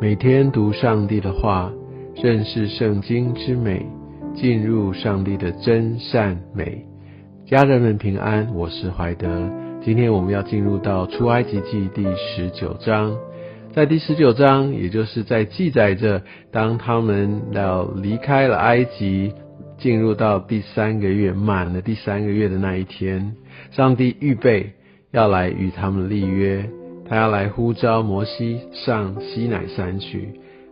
每天读上帝的话，认识圣经之美，进入上帝的真善美。家人们平安，我是怀德。今天我们要进入到出埃及记第十九章，在第十九章，也就是在记载着当他们要离开了埃及，进入到第三个月满了第三个月的那一天，上帝预备要来与他们立约。他要来呼召摩西上西乃山去，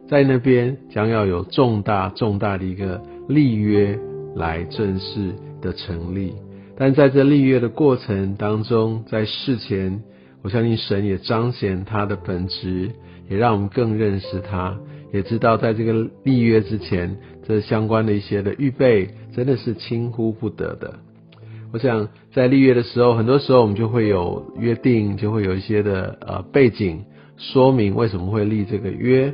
在那边将要有重大重大的一个立约来正式的成立。但在这立约的过程当中，在事前，我相信神也彰显他的本质，也让我们更认识他，也知道在这个立约之前，这相关的一些的预备，真的是轻忽不得的。我想在立约的时候，很多时候我们就会有约定，就会有一些的呃背景说明为什么会立这个约。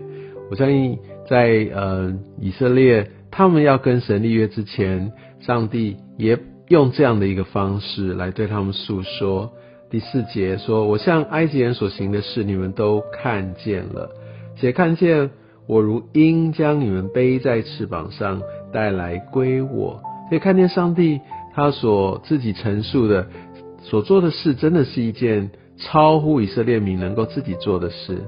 我相信在呃以色列他们要跟神立约之前，上帝也用这样的一个方式来对他们诉说。第四节说：“我向埃及人所行的事，你们都看见了，且看见我如鹰将你们背在翅膀上带来归我。”可以看见上帝。他所自己陈述的、所做的事，真的是一件超乎以色列民能够自己做的事。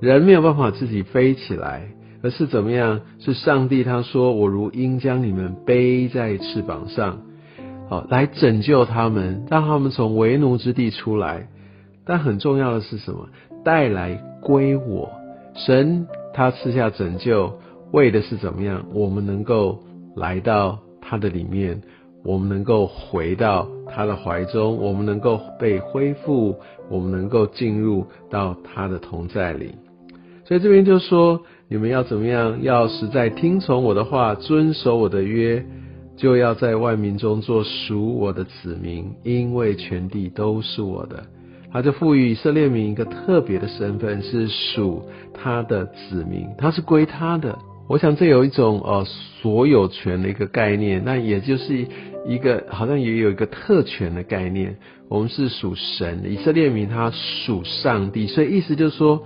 人没有办法自己飞起来，而是怎么样？是上帝他说：“我如鹰将你们背在翅膀上，好来拯救他们，让他们从为奴之地出来。”但很重要的是什么？带来归我。神他赐下拯救，为的是怎么样？我们能够来到他的里面。我们能够回到他的怀中，我们能够被恢复，我们能够进入到他的同在里。所以这边就说，你们要怎么样？要实在听从我的话，遵守我的约，就要在万民中做属我的子民，因为全地都是我的。他就赋予以色列民一个特别的身份，是属他的子民，他是归他的。我想这有一种呃所有权的一个概念，那也就是一个好像也有一个特权的概念。我们是属神，以色列民他属上帝，所以意思就是说，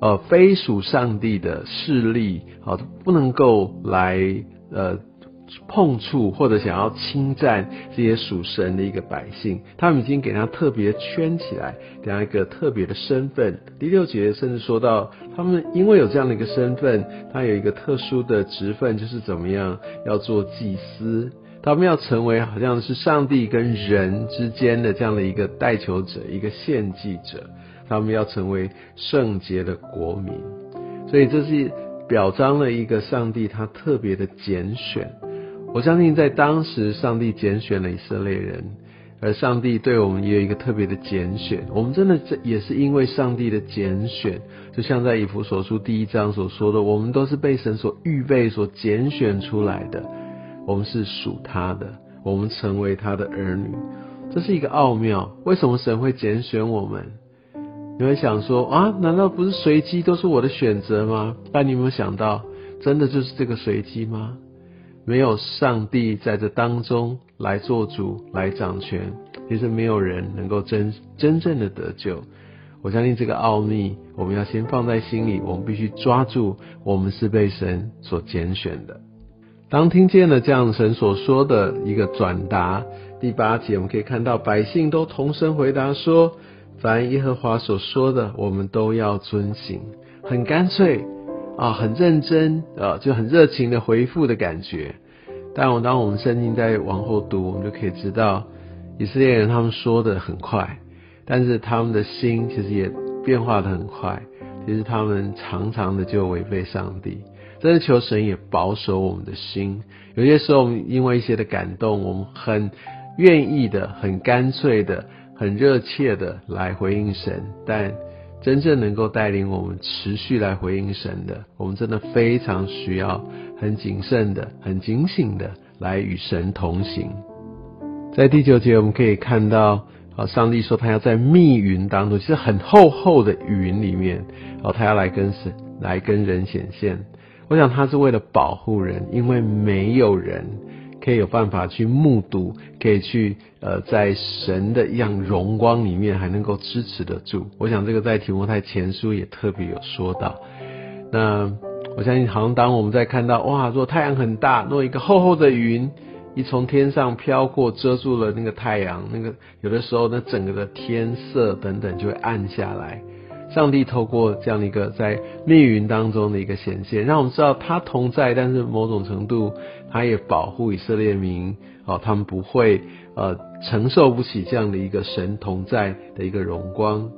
呃，非属上帝的势力，好，不能够来呃。碰触或者想要侵占这些属神的一个百姓，他们已经给他特别圈起来，给他一个特别的身份。第六节甚至说到，他们因为有这样的一个身份，他有一个特殊的职分，就是怎么样要做祭司，他们要成为好像是上帝跟人之间的这样的一个代求者，一个献祭者，他们要成为圣洁的国民。所以这是表彰了一个上帝他特别的拣选。我相信在当时，上帝拣选了以色列人，而上帝对我们也有一个特别的拣选。我们真的这也是因为上帝的拣选，就像在以弗所书第一章所说的，我们都是被神所预备、所拣选出来的，我们是属他的，我们成为他的儿女，这是一个奥妙。为什么神会拣选我们？你会想说啊，难道不是随机都是我的选择吗？但你有没有想到，真的就是这个随机吗？没有上帝在这当中来做主、来掌权，其实没有人能够真真正的得救。我相信这个奥秘，我们要先放在心里，我们必须抓住，我们是被神所拣选的。当听见了这样神所说的一个转达，第八节我们可以看到，百姓都同声回答说：“凡耶和华所说的，我们都要遵行。”很干脆。啊，很认真，啊，就很热情的回复的感觉。但我当我们圣经在往后读，我们就可以知道，以色列人他们说的很快，但是他们的心其实也变化的很快。其实他们常常的就违背上帝。真的求神也保守我们的心。有些时候，我们因为一些的感动，我们很愿意的、很干脆的、很热切的来回应神，但。真正能够带领我们持续来回应神的，我们真的非常需要很谨慎的、很警醒的来与神同行。在第九节，我们可以看到，啊，上帝说他要在密云当中，其实很厚厚的云里面，哦，他要来跟神、来跟人显现。我想他是为了保护人，因为没有人。可以有办法去目睹，可以去呃，在神的一样荣光里面，还能够支持得住。我想这个在提摩太前书也特别有说到。那我相信，好像当我们在看到哇，如果太阳很大，若一个厚厚的云一从天上飘过，遮住了那个太阳，那个有的时候那整个的天色等等就会暗下来。上帝透过这样的一个在密云当中的一个显现，让我们知道他同在，但是某种程度他也保护以色列民哦，他们不会呃承受不起这样的一个神同在的一个荣光。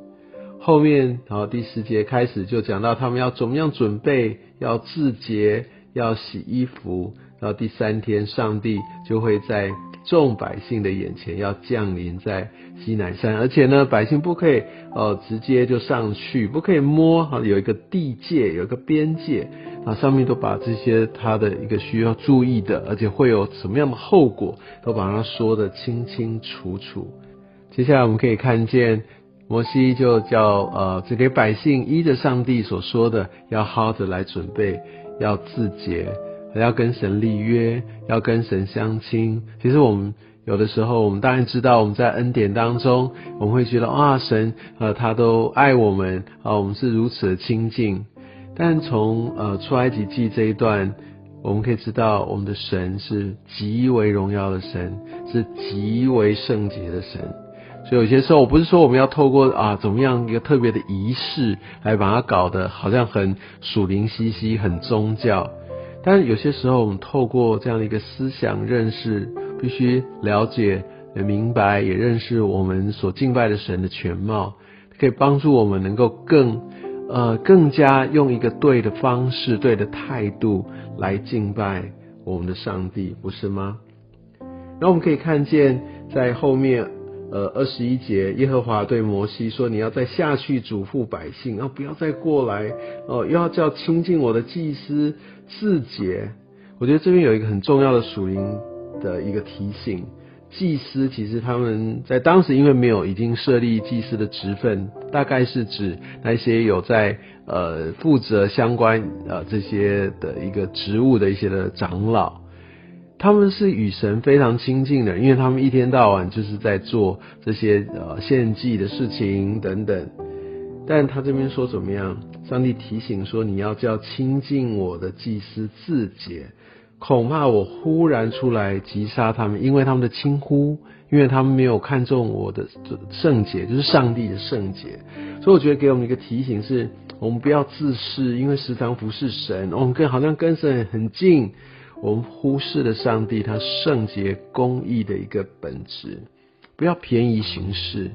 后面然后第十节开始就讲到他们要怎么样准备，要自洁，要洗衣服，然后第三天上帝就会在。众百姓的眼前要降临在西南山，而且呢，百姓不可以呃直接就上去，不可以摸哈，有一个地界，有一个边界啊，上面都把这些他的一个需要注意的，而且会有什么样的后果，都把它说的清清楚楚。接下来我们可以看见摩西就叫呃这些百姓依着上帝所说的，要好着来准备，要自洁。还要跟神立约，要跟神相亲。其实我们有的时候，我们当然知道，我们在恩典当中，我们会觉得啊，神呃他都爱我们啊，我们是如此的亲近。但从呃出埃及记这一段，我们可以知道，我们的神是极为荣耀的神，是极为圣洁的神。所以有些时候，我不是说我们要透过啊怎么样一个特别的仪式来把它搞得好像很属灵兮兮、很宗教。但有些时候，我们透过这样的一个思想认识，必须了解、也明白、也认识我们所敬拜的神的全貌，可以帮助我们能够更呃更加用一个对的方式、对的态度来敬拜我们的上帝，不是吗？然后我们可以看见在后面。呃，二十一节，耶和华对摩西说：“你要再下去嘱咐百姓，然后不要再过来哦，又要叫亲近我的祭司自洁。”我觉得这边有一个很重要的属灵的一个提醒：祭司其实他们在当时因为没有已经设立祭司的职分，大概是指那些有在呃负责相关呃这些的一个职务的一些的长老。他们是与神非常亲近的，因为他们一天到晚就是在做这些呃献祭的事情等等。但他这边说怎么样？上帝提醒说：“你要叫亲近我的祭司自洁，恐怕我忽然出来击杀他们，因为他们的轻忽，因为他们没有看重我的圣洁，就是上帝的圣洁。所以我觉得给我们一个提醒是：我们不要自视，因为时常服侍神，我们跟好像跟神很近。”我们忽视了上帝他圣洁公义的一个本质，不要便宜行事。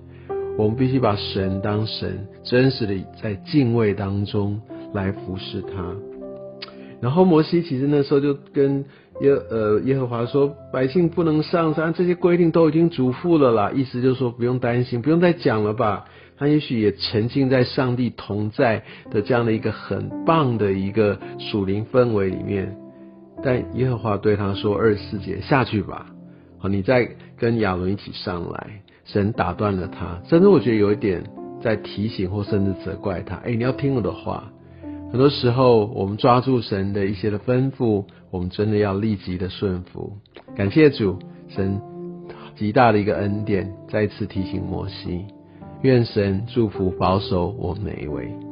我们必须把神当神，真实的在敬畏当中来服侍他。然后摩西其实那时候就跟耶呃耶和华说，百姓不能上山，这些规定都已经嘱咐了啦。意思就是说不用担心，不用再讲了吧。他也许也沉浸在上帝同在的这样的一个很棒的一个属灵氛围里面。但耶和华对他说：“二十四节下去吧，好，你再跟亚伦一起上来。”神打断了他，甚至我觉得有一点在提醒或甚至责怪他：“哎，你要听我的话。”很多时候，我们抓住神的一些的吩咐，我们真的要立即的顺服。感谢主，神极大的一个恩典，再次提醒摩西。愿神祝福保守我们每一位。